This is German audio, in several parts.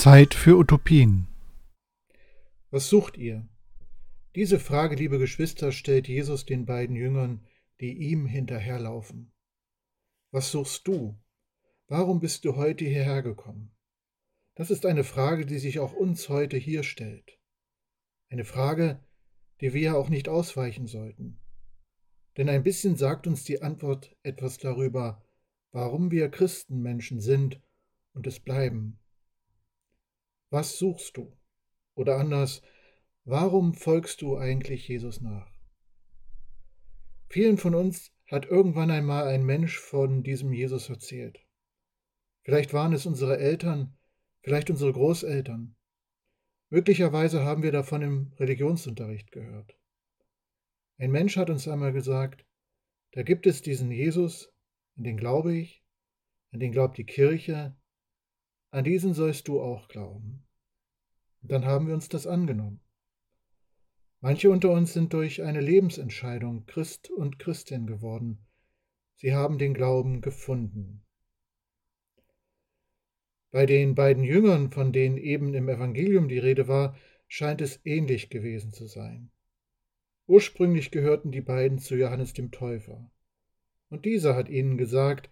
Zeit für Utopien. Was sucht ihr? Diese Frage, liebe Geschwister, stellt Jesus den beiden Jüngern, die ihm hinterherlaufen. Was suchst du? Warum bist du heute hierher gekommen? Das ist eine Frage, die sich auch uns heute hier stellt. Eine Frage, die wir auch nicht ausweichen sollten. Denn ein bisschen sagt uns die Antwort etwas darüber, warum wir Christenmenschen sind und es bleiben. Was suchst du? Oder anders, warum folgst du eigentlich Jesus nach? Vielen von uns hat irgendwann einmal ein Mensch von diesem Jesus erzählt. Vielleicht waren es unsere Eltern, vielleicht unsere Großeltern. Möglicherweise haben wir davon im Religionsunterricht gehört. Ein Mensch hat uns einmal gesagt, da gibt es diesen Jesus, an den glaube ich, an den glaubt die Kirche, an diesen sollst du auch glauben. Dann haben wir uns das angenommen. Manche unter uns sind durch eine Lebensentscheidung Christ und Christin geworden. Sie haben den Glauben gefunden. Bei den beiden Jüngern, von denen eben im Evangelium die Rede war, scheint es ähnlich gewesen zu sein. Ursprünglich gehörten die beiden zu Johannes dem Täufer. Und dieser hat ihnen gesagt,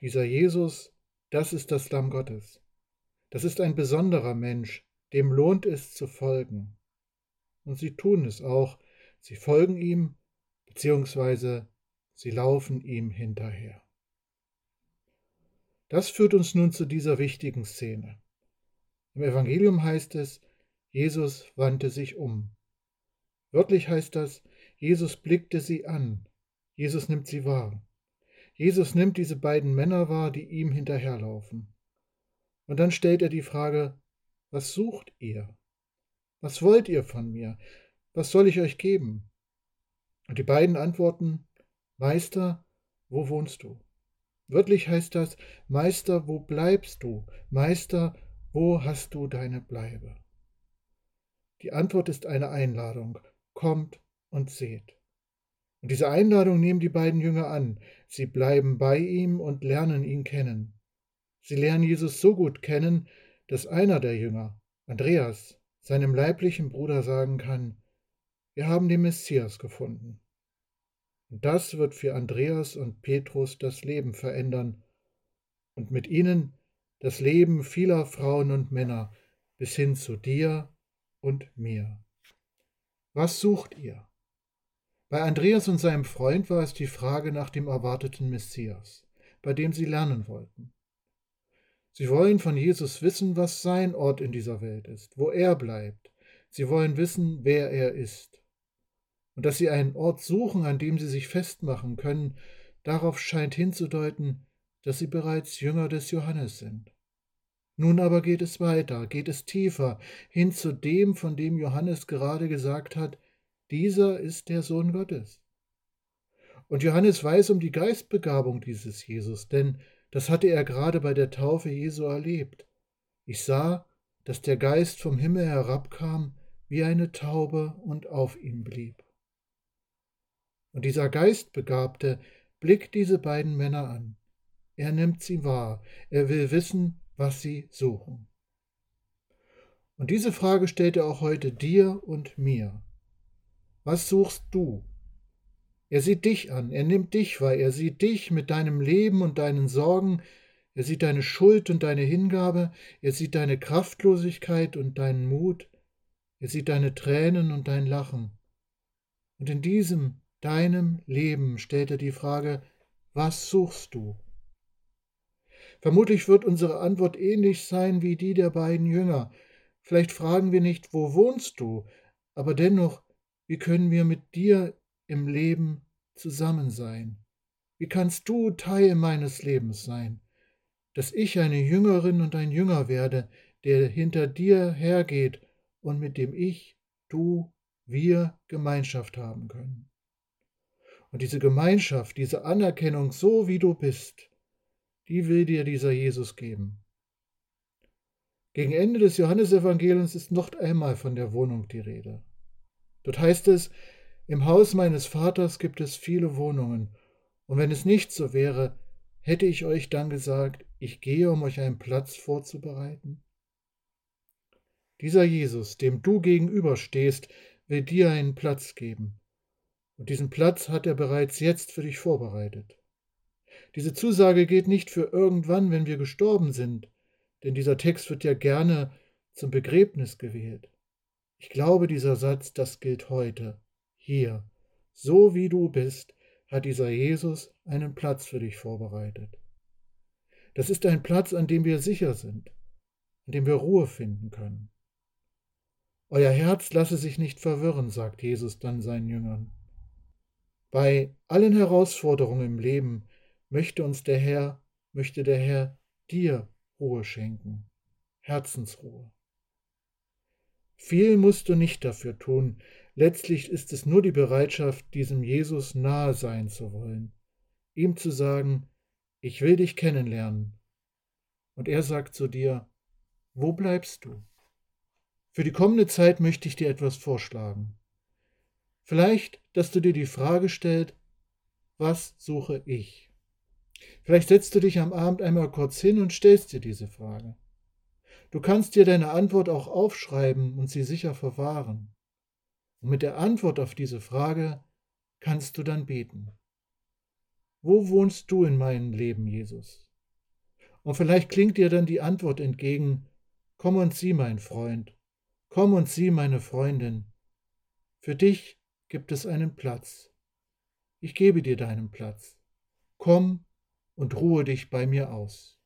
dieser Jesus, das ist das Lamm Gottes. Das ist ein besonderer Mensch, dem lohnt es zu folgen. Und sie tun es auch, sie folgen ihm, beziehungsweise sie laufen ihm hinterher. Das führt uns nun zu dieser wichtigen Szene. Im Evangelium heißt es, Jesus wandte sich um. Wörtlich heißt das, Jesus blickte sie an, Jesus nimmt sie wahr. Jesus nimmt diese beiden Männer wahr, die ihm hinterherlaufen. Und dann stellt er die Frage, was sucht ihr? Was wollt ihr von mir? Was soll ich euch geben? Und die beiden antworten, Meister, wo wohnst du? Wörtlich heißt das, Meister, wo bleibst du? Meister, wo hast du deine Bleibe? Die Antwort ist eine Einladung, kommt und seht. Und diese Einladung nehmen die beiden Jünger an. Sie bleiben bei ihm und lernen ihn kennen. Sie lernen Jesus so gut kennen, dass einer der Jünger, Andreas, seinem leiblichen Bruder sagen kann, wir haben den Messias gefunden. Und das wird für Andreas und Petrus das Leben verändern und mit ihnen das Leben vieler Frauen und Männer bis hin zu dir und mir. Was sucht ihr? Bei Andreas und seinem Freund war es die Frage nach dem erwarteten Messias, bei dem sie lernen wollten. Sie wollen von Jesus wissen, was sein Ort in dieser Welt ist, wo er bleibt. Sie wollen wissen, wer er ist. Und dass sie einen Ort suchen, an dem sie sich festmachen können, darauf scheint hinzudeuten, dass sie bereits Jünger des Johannes sind. Nun aber geht es weiter, geht es tiefer, hin zu dem, von dem Johannes gerade gesagt hat, dieser ist der Sohn Gottes. Und Johannes weiß um die Geistbegabung dieses Jesus, denn das hatte er gerade bei der Taufe Jesu erlebt. Ich sah, dass der Geist vom Himmel herabkam wie eine Taube und auf ihm blieb. Und dieser Geistbegabte blickt diese beiden Männer an. Er nimmt sie wahr, er will wissen, was sie suchen. Und diese Frage stellt er auch heute dir und mir. Was suchst du? Er sieht dich an, er nimmt dich wahr, er sieht dich mit deinem Leben und deinen Sorgen, er sieht deine Schuld und deine Hingabe, er sieht deine Kraftlosigkeit und deinen Mut, er sieht deine Tränen und dein Lachen. Und in diesem, deinem Leben stellt er die Frage, was suchst du? Vermutlich wird unsere Antwort ähnlich sein wie die der beiden Jünger. Vielleicht fragen wir nicht, wo wohnst du, aber dennoch, wie können wir mit dir im Leben zusammen sein? Wie kannst du Teil meines Lebens sein? Dass ich eine Jüngerin und ein Jünger werde, der hinter dir hergeht und mit dem ich, du, wir Gemeinschaft haben können. Und diese Gemeinschaft, diese Anerkennung, so wie du bist, die will dir dieser Jesus geben. Gegen Ende des Johannesevangeliums ist noch einmal von der Wohnung die Rede. Dort heißt es, im Haus meines Vaters gibt es viele Wohnungen, und wenn es nicht so wäre, hätte ich euch dann gesagt, ich gehe, um euch einen Platz vorzubereiten? Dieser Jesus, dem du gegenüberstehst, will dir einen Platz geben. Und diesen Platz hat er bereits jetzt für dich vorbereitet. Diese Zusage gilt nicht für irgendwann, wenn wir gestorben sind, denn dieser Text wird ja gerne zum Begräbnis gewählt. Ich glaube, dieser Satz, das gilt heute, hier, so wie du bist, hat dieser Jesus einen Platz für dich vorbereitet. Das ist ein Platz, an dem wir sicher sind, an dem wir Ruhe finden können. Euer Herz lasse sich nicht verwirren, sagt Jesus dann seinen Jüngern. Bei allen Herausforderungen im Leben möchte uns der Herr, möchte der Herr dir Ruhe schenken, Herzensruhe. Viel musst du nicht dafür tun, letztlich ist es nur die Bereitschaft, diesem Jesus nahe sein zu wollen, ihm zu sagen, ich will dich kennenlernen. Und er sagt zu dir, wo bleibst du? Für die kommende Zeit möchte ich dir etwas vorschlagen. Vielleicht, dass du dir die Frage stellst, was suche ich? Vielleicht setzt du dich am Abend einmal kurz hin und stellst dir diese Frage. Du kannst dir deine Antwort auch aufschreiben und sie sicher verwahren. Und mit der Antwort auf diese Frage kannst du dann beten. Wo wohnst du in meinem Leben, Jesus? Und vielleicht klingt dir dann die Antwort entgegen, komm und sieh, mein Freund, komm und sieh, meine Freundin. Für dich gibt es einen Platz. Ich gebe dir deinen Platz. Komm und ruhe dich bei mir aus.